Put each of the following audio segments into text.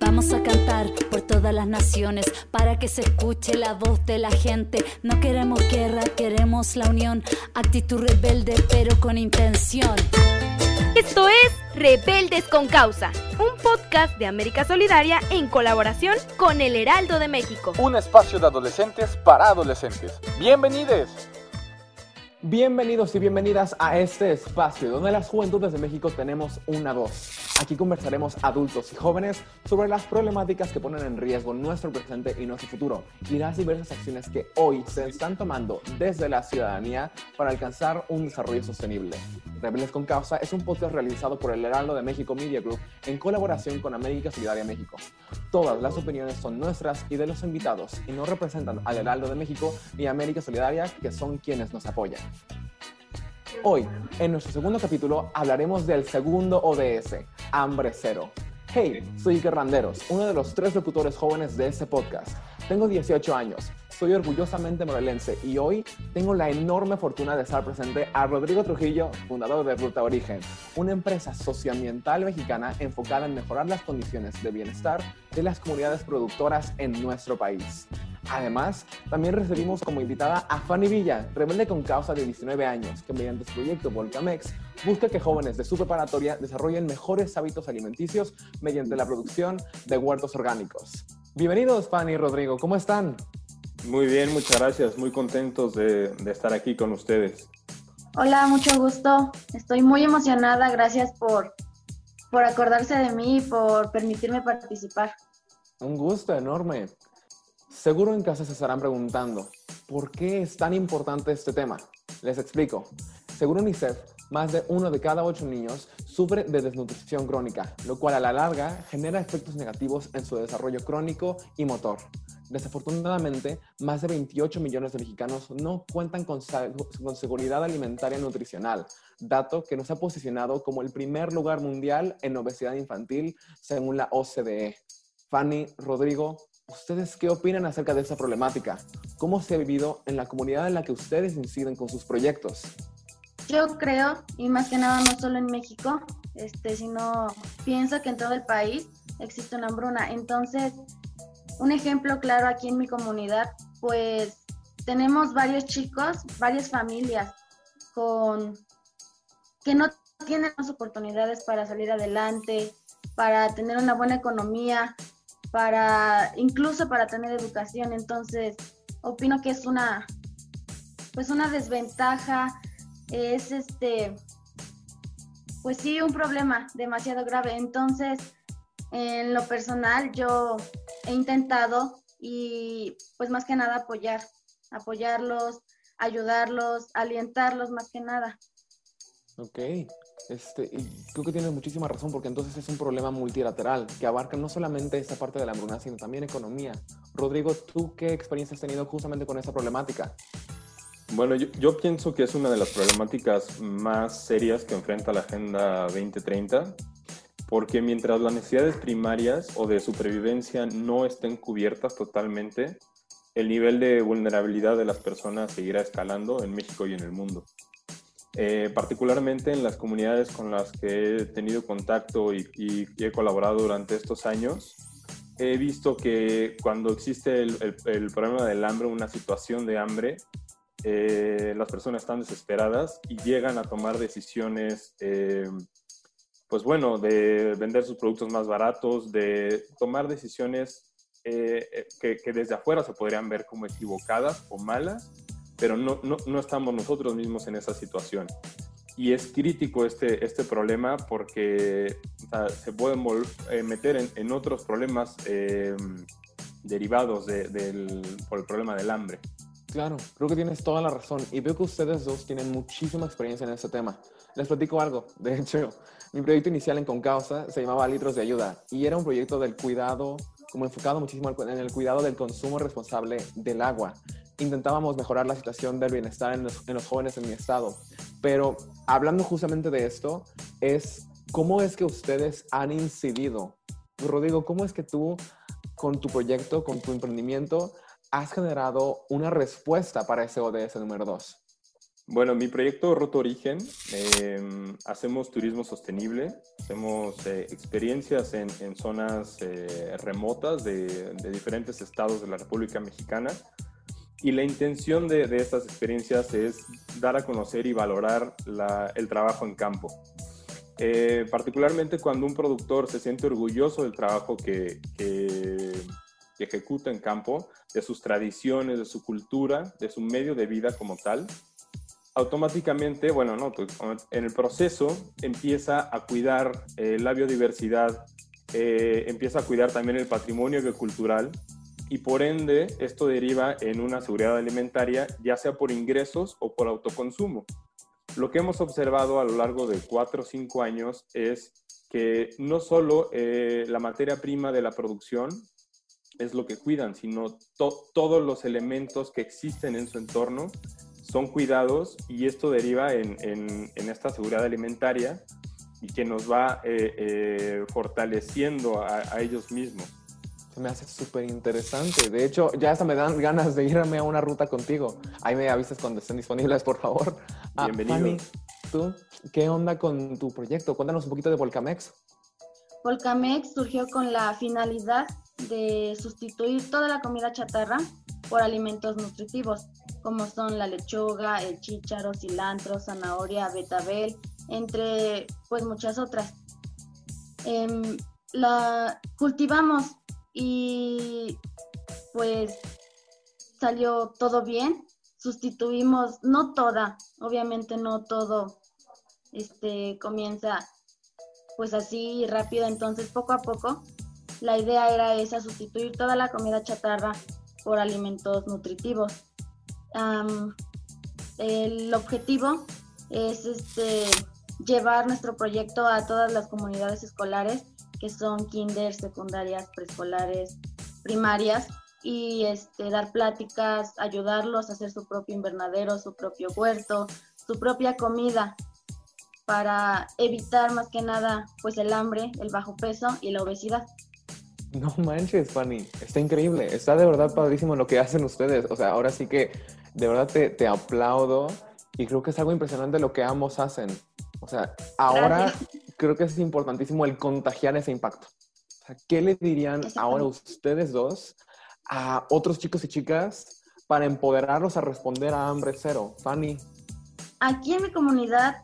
Vamos a cantar por todas las naciones para que se escuche la voz de la gente. No queremos guerra, queremos la unión. Actitud rebelde, pero con intención. Esto es Rebeldes con Causa, un podcast de América Solidaria en colaboración con El Heraldo de México. Un espacio de adolescentes para adolescentes. Bienvenidos. Bienvenidos y bienvenidas a este espacio donde las juventudes de México tenemos una voz. Aquí conversaremos adultos y jóvenes sobre las problemáticas que ponen en riesgo nuestro presente y nuestro futuro y las diversas acciones que hoy se están tomando desde la ciudadanía para alcanzar un desarrollo sostenible. Rebeldes con Causa es un podcast realizado por el Heraldo de México Media Group en colaboración con América Solidaria México. Todas las opiniones son nuestras y de los invitados y no representan al Heraldo de México ni América Solidaria, que son quienes nos apoyan. Hoy, en nuestro segundo capítulo, hablaremos del segundo ODS, Hambre Cero. Hey, soy Iker Randeros, uno de los tres locutores jóvenes de este podcast. Tengo 18 años, soy orgullosamente morelense y hoy tengo la enorme fortuna de estar presente a Rodrigo Trujillo, fundador de Ruta Origen, una empresa socioambiental mexicana enfocada en mejorar las condiciones de bienestar de las comunidades productoras en nuestro país. Además, también recibimos como invitada a Fanny Villa, rebelde con causa de 19 años, que mediante su proyecto Volcamex busca que jóvenes de su preparatoria desarrollen mejores hábitos alimenticios mediante la producción de huertos orgánicos. Bienvenidos, Fanny y Rodrigo, ¿cómo están? Muy bien, muchas gracias, muy contentos de, de estar aquí con ustedes. Hola, mucho gusto. Estoy muy emocionada, gracias por, por acordarse de mí y por permitirme participar. Un gusto enorme. Seguro en casa se estarán preguntando, ¿por qué es tan importante este tema? Les explico. Según UNICEF, más de uno de cada ocho niños sufre de desnutrición crónica, lo cual a la larga genera efectos negativos en su desarrollo crónico y motor. Desafortunadamente, más de 28 millones de mexicanos no cuentan con, seguridad alimentaria nutricional, dato que nos ha posicionado como el primer lugar mundial en obesidad infantil según la OCDE. Fanny, Rodrigo, ¿Ustedes qué opinan acerca de esa problemática? ¿Cómo se ha vivido en la comunidad en la que ustedes inciden con sus proyectos? Yo creo, y más que nada no solo en México, este, sino pienso que en todo el país existe una hambruna. Entonces, un ejemplo claro aquí en mi comunidad, pues tenemos varios chicos, varias familias con que no tienen las oportunidades para salir adelante, para tener una buena economía, para incluso para tener educación. Entonces, opino que es una pues una desventaja, es este pues sí un problema demasiado grave. Entonces, en lo personal yo he intentado y pues más que nada apoyar, apoyarlos, ayudarlos, alientarlos más que nada. Ok, este, y creo que tienes muchísima razón porque entonces es un problema multilateral que abarca no solamente esa parte de la hambruna, sino también economía. Rodrigo, ¿tú qué experiencia has tenido justamente con esa problemática? Bueno, yo, yo, pienso que es una de las problemáticas más serias que enfrenta la Agenda 2030, porque mientras las necesidades primarias o de supervivencia no estén cubiertas totalmente, el nivel de vulnerabilidad de las personas seguirá escalando en México y en el mundo. Eh, particularmente en las comunidades con las que he tenido contacto y, he colaborado durante estos años, he visto que cuando existe el problema del hambre, una situación de hambre, eh, las personas están desesperadas y llegan a tomar decisiones, eh, pues bueno, de vender sus productos más baratos, de tomar decisiones eh, que, que desde afuera se podrían ver como equivocadas o malas, pero no, no, no, estamos nosotros mismos en esa situación. Y es crítico este, este problema porque se pueden eh, meter en, otros problemas eh, derivados de, del, por el problema del hambre. Claro, creo que tienes toda la razón y veo que ustedes dos tienen muchísima experiencia en este tema. Les platico algo. De hecho, Mi proyecto inicial en Concausa se llamaba Litros de Ayuda y era un proyecto del cuidado, como enfocado muchísimo en el cuidado del consumo responsable del agua. Intentábamos mejorar la situación del bienestar en los, en los jóvenes en mi estado. Pero hablando justamente de esto, es cómo es que ustedes han incidido. Rodrigo, ¿cómo es que tú, con tu proyecto, con tu emprendimiento, has generado una respuesta para ese ODS número 2? Bueno, mi proyecto Roto Origen, em, hacemos turismo sostenible, hacemos eh, experiencias en, zonas eh, remotas de, diferentes estados de la República Mexicana y la intención de, estas experiencias es dar a conocer y valorar el trabajo en campo. Eh, particularmente cuando un productor se siente orgulloso del trabajo que, que ejecuta en campo, de sus tradiciones, de su cultura, de su medio de vida como tal, automáticamente, bueno, no, pues, en el proceso empieza a cuidar eh, la biodiversidad, eh, empieza a cuidar también el patrimonio biocultural y por ende esto deriva en una seguridad alimentaria, ya sea por ingresos o por autoconsumo. Lo que hemos observado a lo largo de cuatro o cinco años es que no solo eh, la materia prima de la producción es lo que cuidan, sino todos los elementos que existen en su entorno son cuidados y esto deriva en, esta seguridad alimentaria y que nos va eh, eh, fortaleciendo a, ellos mismos. Se me hace súper interesante. De hecho, ya hasta me dan ganas de irme a una ruta contigo. Ahí me avisas cuando estén disponibles, por favor. Ah, Bienvenido. ¿tú qué onda con tu proyecto? Cuéntanos un poquito de Volcamex. Volcamex surgió con la finalidad de sustituir toda la comida chatarra por alimentos nutritivos como son la lechuga, el chícharo, cilantro, zanahoria, betabel, entre pues muchas otras. Em, la cultivamos y pues salió todo bien. Sustituimos, no toda, obviamente no todo este, comienza pues así rápido, entonces poco a poco la idea era esa, sustituir toda la comida chatarra por alimentos nutritivos el objetivo es este, llevar nuestro proyecto a todas las comunidades escolares, que son kinder, secundarias, preescolares, primarias, y este, dar pláticas, ayudarlos a hacer su propio invernadero, su propio huerto, su propia comida, para evitar más que nada pues el hambre, el bajo peso y la obesidad. No manches, Fanny, está increíble, está de verdad padrísimo lo que hacen ustedes. O sea, ahora sí que de verdad te, te aplaudo y creo que es algo impresionante lo que ambos hacen. O sea, ahora creo que es importantísimo el contagiar ese impacto. O sea, ¿qué le dirían ahora ustedes dos a otros chicos y chicas para empoderarlos a responder a hambre cero? Fanny. Aquí en mi comunidad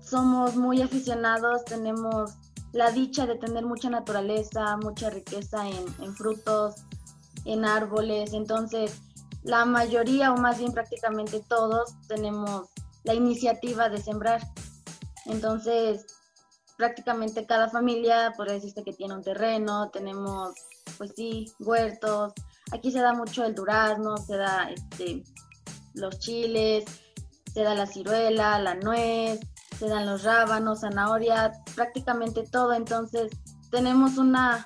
somos muy aficionados, tenemos la dicha de tener mucha naturaleza, mucha riqueza en, en frutos, en árboles, entonces la mayoría o más bien prácticamente todos tenemos la iniciativa de sembrar. Entonces, prácticamente cada familia, por decirse que tiene un terreno, tenemos, pues sí, huertos. Aquí se da mucho el durazno, se da este, los chiles, se da la ciruela, la nuez, se dan los rábanos, zanahoria, prácticamente todo. Entonces, tenemos una,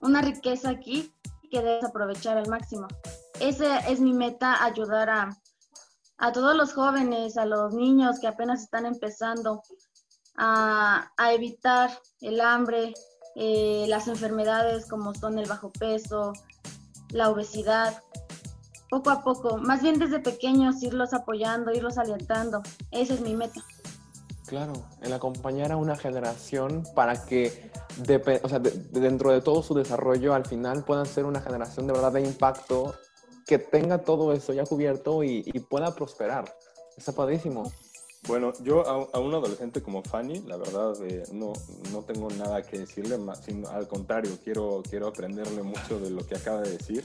una riqueza aquí que debes aprovechar al máximo esa es mi meta, ayudar a, todos los jóvenes, a los niños que apenas están empezando a, evitar el hambre, eh, las enfermedades como son el bajo peso, la obesidad, poco a poco, más bien desde pequeños irlos apoyando, irlos alentando. Esa es mi meta. Claro, el acompañar a una generación para que o sea, dentro de todo su desarrollo al final puedan ser una generación de verdad de impacto que tenga todo eso ya cubierto y, pueda prosperar. Está padrísimo. Bueno, yo a, un adolescente como Fanny, la verdad, eh, no, no tengo nada que decirle, más, sino, al contrario, quiero, quiero aprenderle mucho de lo que acaba de decir.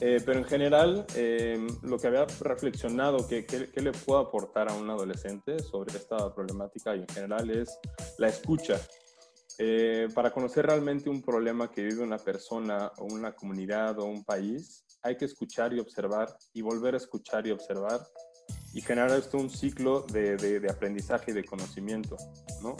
Eh, pero en general, em, lo que había reflexionado, que, que, le puedo aportar a un adolescente sobre esta problemática y en general es la escucha. Eh, para conocer realmente un problema que vive una persona o una comunidad o un país, hay que escuchar y observar y volver a escuchar y observar y generar esto un ciclo de, de, aprendizaje y de conocimiento, ¿no?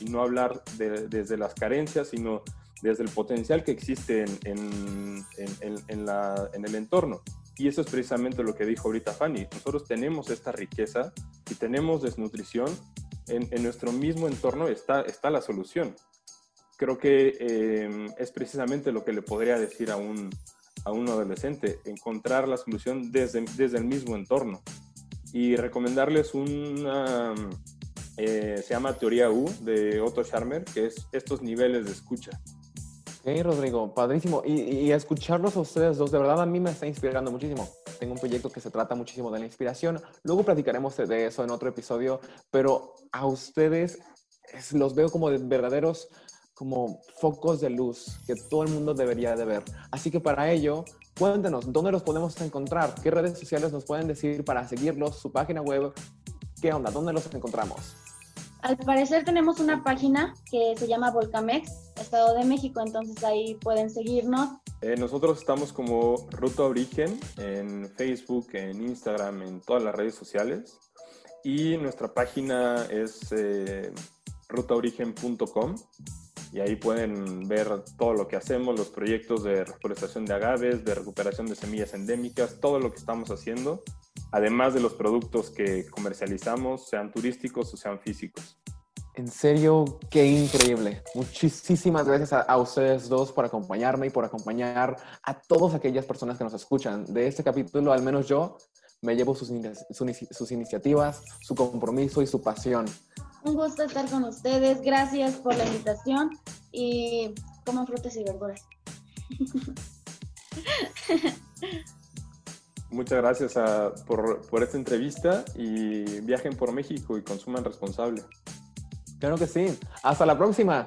y, no hablar desde las carencias, sino desde el potencial que existe en, en, en, la, en el entorno. Y eso es precisamente lo que dijo ahorita Fanny. Nosotros tenemos esta riqueza y tenemos desnutrición. En, nuestro mismo entorno está, está la solución. Creo que eh, es precisamente lo que le podría decir a un, a un adolescente, encontrar la solución desde, desde el mismo entorno. Y recomendarles una, eh, se llama Teoría U de Otto Scharmer, que es estos niveles de escucha. Ok, Rodrigo, padrísimo. Y, escucharlos a ustedes dos, de verdad a mí me está inspirando muchísimo. Tengo un proyecto que se trata muchísimo de la inspiración. Luego platicaremos de eso en otro episodio, pero a ustedes los veo como de verdaderos como focos de luz que todo el mundo debería de ver. Así que para ello, cuéntenos, ¿dónde los podemos encontrar? ¿Qué redes sociales nos pueden decir para seguirlos? ¿Su página web? ¿Qué onda? ¿Dónde los encontramos? Al parecer tenemos una página que se llama Volcamex, Estado de México, entonces ahí pueden seguirnos. Eh, nosotros estamos como Ruta Origen en Facebook, en Instagram, en todas las redes sociales. Y nuestra página es eh, rutaorigen.com y ahí pueden ver todo lo que hacemos, los proyectos de reforestación de agaves, de recuperación de semillas endémicas, todo lo que estamos haciendo además de los productos que comercializamos, sean turísticos o sean físicos. En serio, qué increíble. Muchísimas gracias a, ustedes dos por acompañarme y por acompañar a todas aquellas personas que nos escuchan. De este capítulo, al menos yo, me llevo sus, sus iniciativas, su compromiso y su pasión. Un gusto estar con ustedes. Gracias por la invitación y coman frutas y verduras. Muchas gracias por, por, esta entrevista y viajen por México y consuman responsable. Claro que sí. Hasta la próxima.